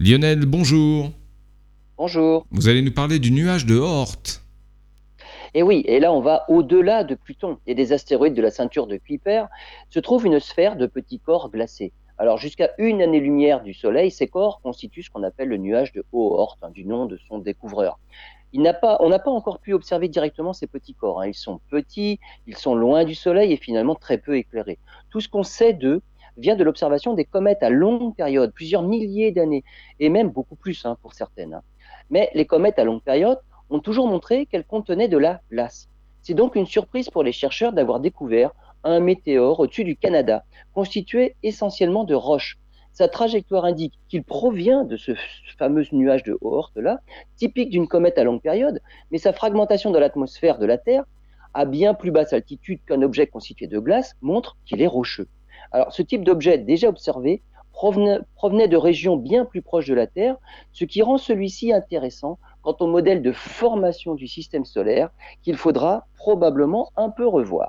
Lionel, bonjour. Bonjour. Vous allez nous parler du nuage de Oort. Et oui, et là on va au-delà de Pluton et des astéroïdes de la ceinture de Kuiper, se trouve une sphère de petits corps glacés. Alors jusqu'à une année-lumière du Soleil, ces corps constituent ce qu'on appelle le nuage de Oort, hein, du nom de son découvreur. Il n'a pas, on n'a pas encore pu observer directement ces petits corps. Hein. Ils sont petits, ils sont loin du Soleil et finalement très peu éclairés. Tout ce qu'on sait d'eux vient de l'observation des comètes à longue période, plusieurs milliers d'années, et même beaucoup plus hein, pour certaines. Hein. Mais les comètes à longue période ont toujours montré qu'elles contenaient de la glace. C'est donc une surprise pour les chercheurs d'avoir découvert un météore au-dessus du Canada, constitué essentiellement de roches. Sa trajectoire indique qu'il provient de ce fameux nuage de Oort-là, typique d'une comète à longue période, mais sa fragmentation de l'atmosphère de la Terre, à bien plus basse altitude qu'un objet constitué de glace, montre qu'il est rocheux. Alors, ce type d'objet déjà observé provenait, de régions bien plus proches de la Terre, ce qui rend celui-ci intéressant quant au modèle de formation du système solaire qu'il faudra probablement un peu revoir.